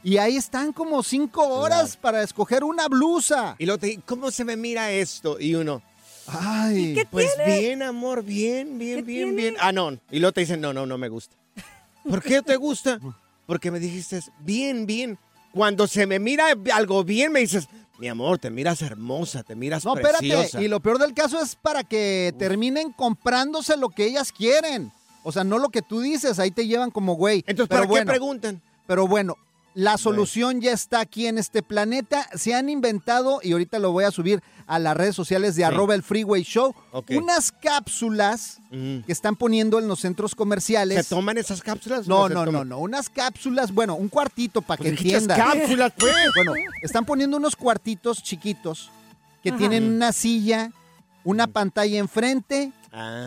Y ahí están como cinco horas para escoger una blusa. Y luego te ¿cómo se me mira esto? Y uno, ay, qué pues tiene? bien, amor, bien, bien, ¿Qué bien, tiene? bien. Ah, no. Y luego te dicen, no, no, no me gusta. ¿Por qué te gusta? Porque me dijiste, bien, bien. Cuando se me mira algo bien, me dices, mi amor, te miras hermosa, te miras No, preciosa. espérate. Y lo peor del caso es para que terminen comprándose lo que ellas quieren. O sea, no lo que tú dices, ahí te llevan como güey. Entonces, Pero ¿para bueno, qué preguntan? Pero bueno, la solución ya está aquí en este planeta. Se han inventado, y ahorita lo voy a subir a las redes sociales de arroba el Freeway Show, Ok. unas cápsulas que están poniendo en los centros comerciales. ¿Se toman esas cápsulas? No, no, no, toman? no. Unas cápsulas, bueno, un cuartito para que Pues dijiste entiendan. cápsulas, pues. Bueno, están poniendo unos cuartitos chiquitos que Ajá. tienen una silla, una pantalla enfrente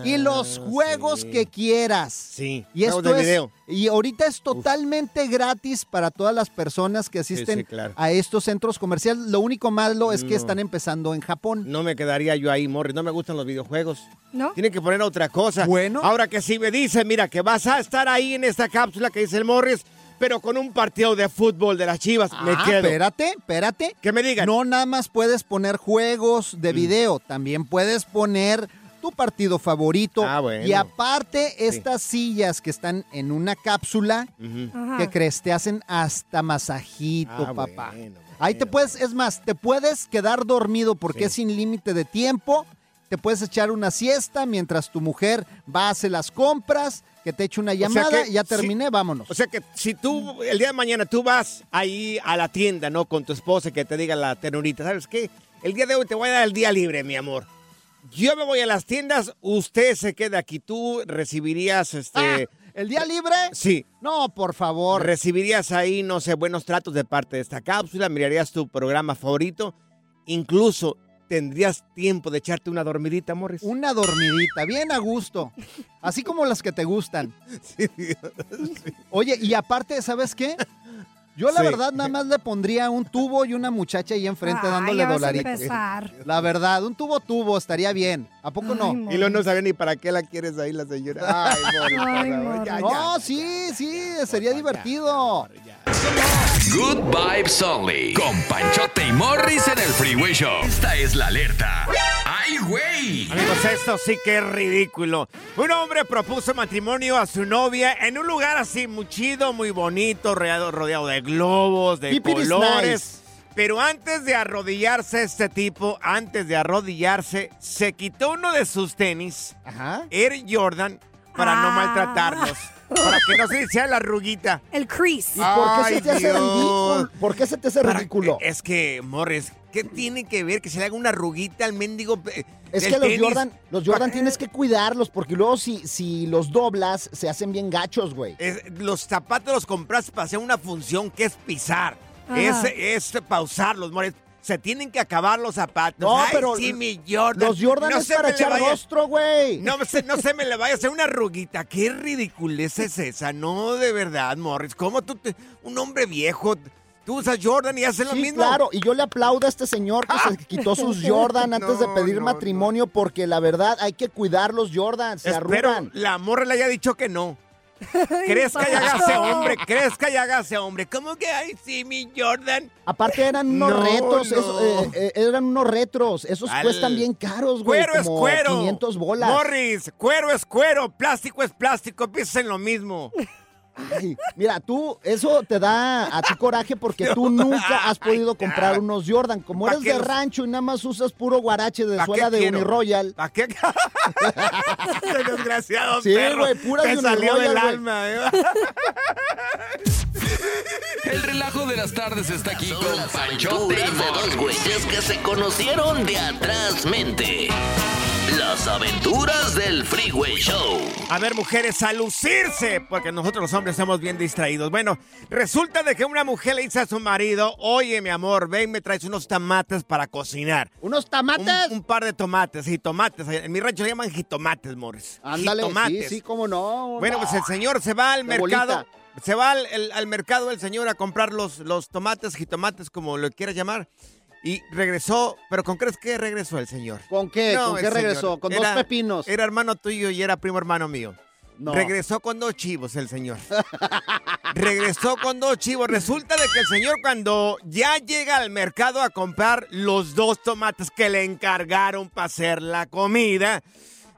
y los Ah, juegos sí. que quieras. Sí, Y juegos esto de es, video. y ahorita es totalmente gratis para todas las personas que asisten sí, claro. a estos centros comerciales. Lo único malo es que están empezando en Japón. No me quedaría yo ahí, Morris. No me gustan los videojuegos. ¿No? Tienen que poner otra cosa. Bueno. Ahora que si me dicen, mira, que vas a estar ahí en esta cápsula que dice el Morris, pero con un partido de fútbol de las chivas, me Ah, quedo. espérate, espérate. Que me digan. No nada más puedes poner juegos Mm. de video, también puedes poner tu partido favorito. Ah, bueno. Y aparte, estas sillas que están en una cápsula. Ajá. ¿qué crees? Te hacen hasta masajito, Ah, papá. bueno, Ahí te puedes, es más, te puedes quedar dormido porque Sí. es sin límite de tiempo. Te puedes echar una siesta mientras tu mujer va a hacer las compras, que te eche una sea llamada, que ya si- terminé, vámonos. O sea que si tú, el día de mañana, tú vas ahí a la tienda, ¿no? Con tu esposa que te diga la ternurita, ¿sabes qué? El día de hoy te voy a dar el día libre, mi amor. Yo me voy a las tiendas, usted se queda aquí. Tú recibirías, este... Ah, ¿El día libre? Sí. No, por favor. Recibirías ahí, no sé, buenos tratos de parte de esta cápsula, mirarías tu programa favorito, incluso tendrías tiempo de echarte una dormidita, Morris. Una dormidita, bien a gusto. Así como las que te gustan. Oye, y aparte, ¿sabes qué? Yo la Sí. verdad nada más le pondría un tubo y una muchacha ahí enfrente Ay, dándole dolaritos. empezar. La verdad, un tubo tubo estaría bien. ¿A poco no? Y luego no sabía ni para qué la quieres ahí la señora. Ay, Ay, ya. No, sí, sí, sería divertido. Good vibes only. Con Panchote y Morris en el Freeway Show. Esta es la alerta. ¡Ay, güey! Amigos, esto sí que es ridículo. Un hombre propuso matrimonio a su novia en un lugar así muy chido, muy bonito, rodeado, rodeado de globos, de Keep colores. Pero antes de arrodillarse este tipo, antes de arrodillarse, se quitó uno de sus tenis, Ajá. Air Jordan, para no Ah. maltratarlos. Para que no se sea la arruguita. El crease. ¿Y por qué Ay, se te hace Dios. ridículo? ¿Por qué se te hace Para- ridículo? Es que, Morris, ¿qué tiene que ver que se le haga una arruguita al mendigo? eh, Es del que los tenis? Jordan, los Jordan tienes que cuidarlos porque luego si, si los doblas se hacen bien gachos, güey. Es- los zapatos los compras para hacer una función que es pisar. Ajá. Es, es pausarlos, Morris. Se tienen que acabar los zapatos. No, Ay, pero sí, mi Jordan. los Jordan es se para echar vaya- rostro, güey. No, se, no se me le vaya a hacer una arruguita. Qué ridiculez es esa. No, de verdad, Morris. ¿Cómo tú, te- un hombre viejo, tú usas Jordan y haces lo Sí, mismo? claro, y yo le aplaudo a este señor que se quitó sus Jordan antes de No, pedir no, matrimonio porque la verdad hay que cuidar los Jordan, se Espero arrugan. la morra le haya dicho que no. ¿Crees que hágase hombre? ¿Crees que hágase hombre? ¿Cómo que, ay, sí, mi Jordan? Aparte eran unos No, retos, no. eso, eh, eh, eran unos retros, esos Al- cuestan bien caros, güey, Cuero es cuero. 500 bolas. Morris, cuero es cuero, plástico es plástico, piensa en lo mismo. Ay, mira, tú, eso te da a ti coraje porque tú nunca has podido comprar unos Jordan. Como ¿Pa' eres de los- rancho y nada más usas puro guarache de ¿Pa' suela de? Uniroyal. ¿Para qué? Qué desgraciado Sí, güey, puras Te de salió Uniroyal, del alma, ¿eh? El relajo de las tardes está aquí con Panchote y dos güeyes que se conocieron de atrás mente. Las aventuras del Freeway Show. A ver, mujeres, a lucirse, porque nosotros los hombres estamos bien distraídos. Bueno, resulta de que una mujer le dice a su marido, oye, mi amor, ven, me traes unos tomates para cocinar. ¿Unos tomates? Un, un par de tomates, sí, tomates. En mi rancho le llaman jitomates, Morris. Ándale, sí, Jitomates. sí, cómo no. Bueno, pues el señor se va al De mercado. bolita. Se va al, el- al mercado el señor a comprar los, los tomates, jitomates, como lo quieras llamar. Y regresó, pero ¿con crees que regresó el señor? ¿Con qué? No, ¿Con qué señor regresó? ¿Con dos pepinos? Era hermano tuyo y era primo hermano mío. No. Regresó con dos chivos el señor. Regresó con dos chivos. Resulta de que el señor cuando ya llega al mercado a comprar los dos tomates que le encargaron para hacer la comida,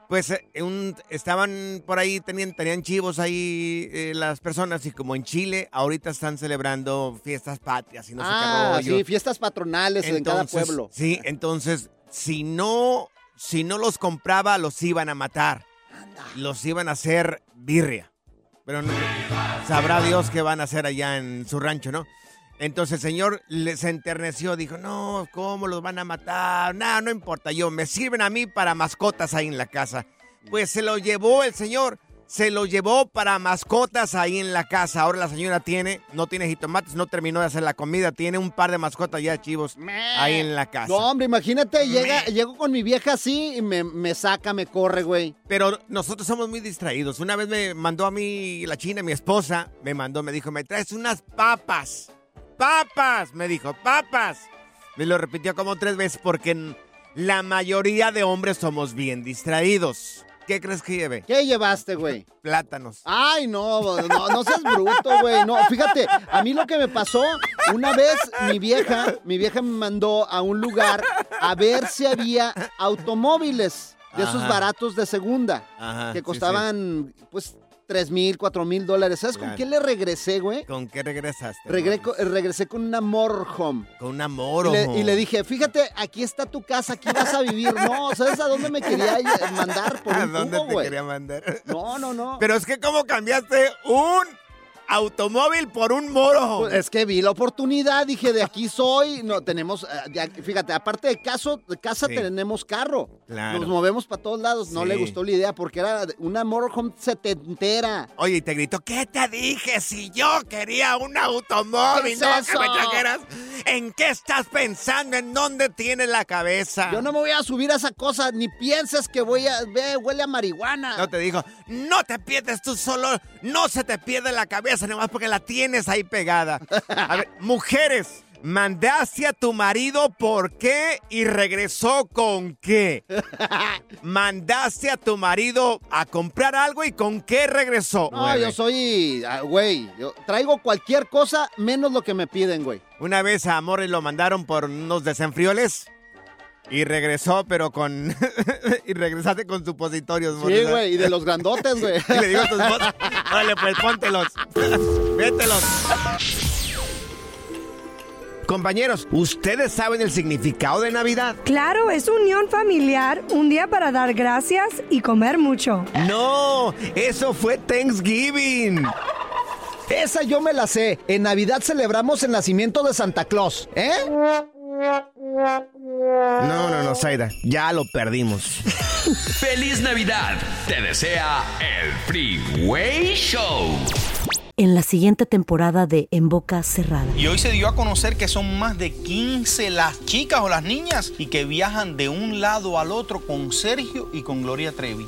pues eh, un- estaban por ahí, tenían, tenían chivos ahí eh, las personas y como en Chile ahorita están celebrando fiestas patrias y no sé ah, qué rollo. sí, fiestas patronales en cada pueblo. Sí, entonces, si no, si no los compraba, los iban a matar. Los iban a hacer birria. Pero no- sabrá Dios qué van a hacer allá en su rancho, ¿no? Entonces el señor se enterneció, dijo, no, ¿cómo los van a matar? No, no importa, yo, me sirven a mí para mascotas ahí en la casa. Pues se lo llevó el señor, se lo llevó para mascotas ahí en la casa. Ahora la señora tiene, no tiene jitomates, no terminó de hacer la comida, tiene un par de mascotas ya chivos ahí en la casa. No, hombre, imagínate, llega, llego con mi vieja así y me, me saca, me corre, güey. Pero nosotros somos muy distraídos. Una vez me mandó a mí la china, mi esposa, me mandó, me dijo, me traes unas papas. Papas, me dijo, papas. Me lo repitió como tres veces porque la mayoría de hombres somos bien distraídos. ¿Qué crees que llevé? ¿Qué llevaste, güey? Plátanos. Ay, no, no, no seas bruto, güey. No, fíjate, a mí lo que me pasó, una vez mi vieja, mi vieja me mandó a un lugar a ver si había automóviles de esos baratos de segunda, Ajá, que sí, costaban, pues, tres mil, cuatro mil dólares. ¿Sabes con qué le regresé, güey? ¿Con qué regresaste? Regre- regresé con una motorhome. Con una Y moro. le, y le dije, fíjate, aquí está tu casa, aquí vas a vivir. No, ¿sabes a dónde me quería mandar? Por ¿A un dónde te güey. quería mandar? No, no, no. Pero es que cómo cambiaste un automóvil por un moro. Pues es que vi la oportunidad, dije, de aquí soy. No, tenemos, eh, ya, fíjate, aparte de caso, de casa Sí. tenemos carro. Claro. Nos movemos para todos lados. No le gustó la idea porque era una motorhome setentera. Oye, y te gritó, ¿qué te dije? Si yo quería un automóvil, ¿Qué es no que me trajeras. ¿En qué estás pensando? ¿En dónde tienes la cabeza? Yo no me voy a subir a esa cosa, ni pienses que voy a, ve, huele a marihuana. No te digo, no te pierdes tú solo, no se te pierde la cabeza nomás porque la tienes ahí pegada. A ver, mujeres, mandaste a tu marido por qué y regresó con qué. Mandaste a tu marido a comprar algo y con qué regresó. No, yo soy, ah, güey, yo traigo cualquier cosa menos lo que me piden, güey. Una vez a Morris lo mandaron por unos desenfrioles y regresó, pero con. y regresaste con supositorios, Morris. Sí, güey, y de los grandotes, güey. Y le digo a tu esposa, órale, pues póntelos. Vételos. Compañeros, ¿ustedes saben el significado de Navidad? Claro, es unión familiar, un día para dar gracias y comer mucho. No, eso fue Thanksgiving. Esa yo me la sé. En Navidad celebramos el nacimiento de Santa Claus, ¿eh? No, no, no, Zaida, ya lo perdimos. ¡Feliz Navidad! Te desea el Freeway Show. En la siguiente temporada de En Boca Cerrada. Y hoy se dio a conocer que son más de 15 las chicas o las niñas y que viajan de un lado al otro con Sergio y con Gloria Trevi.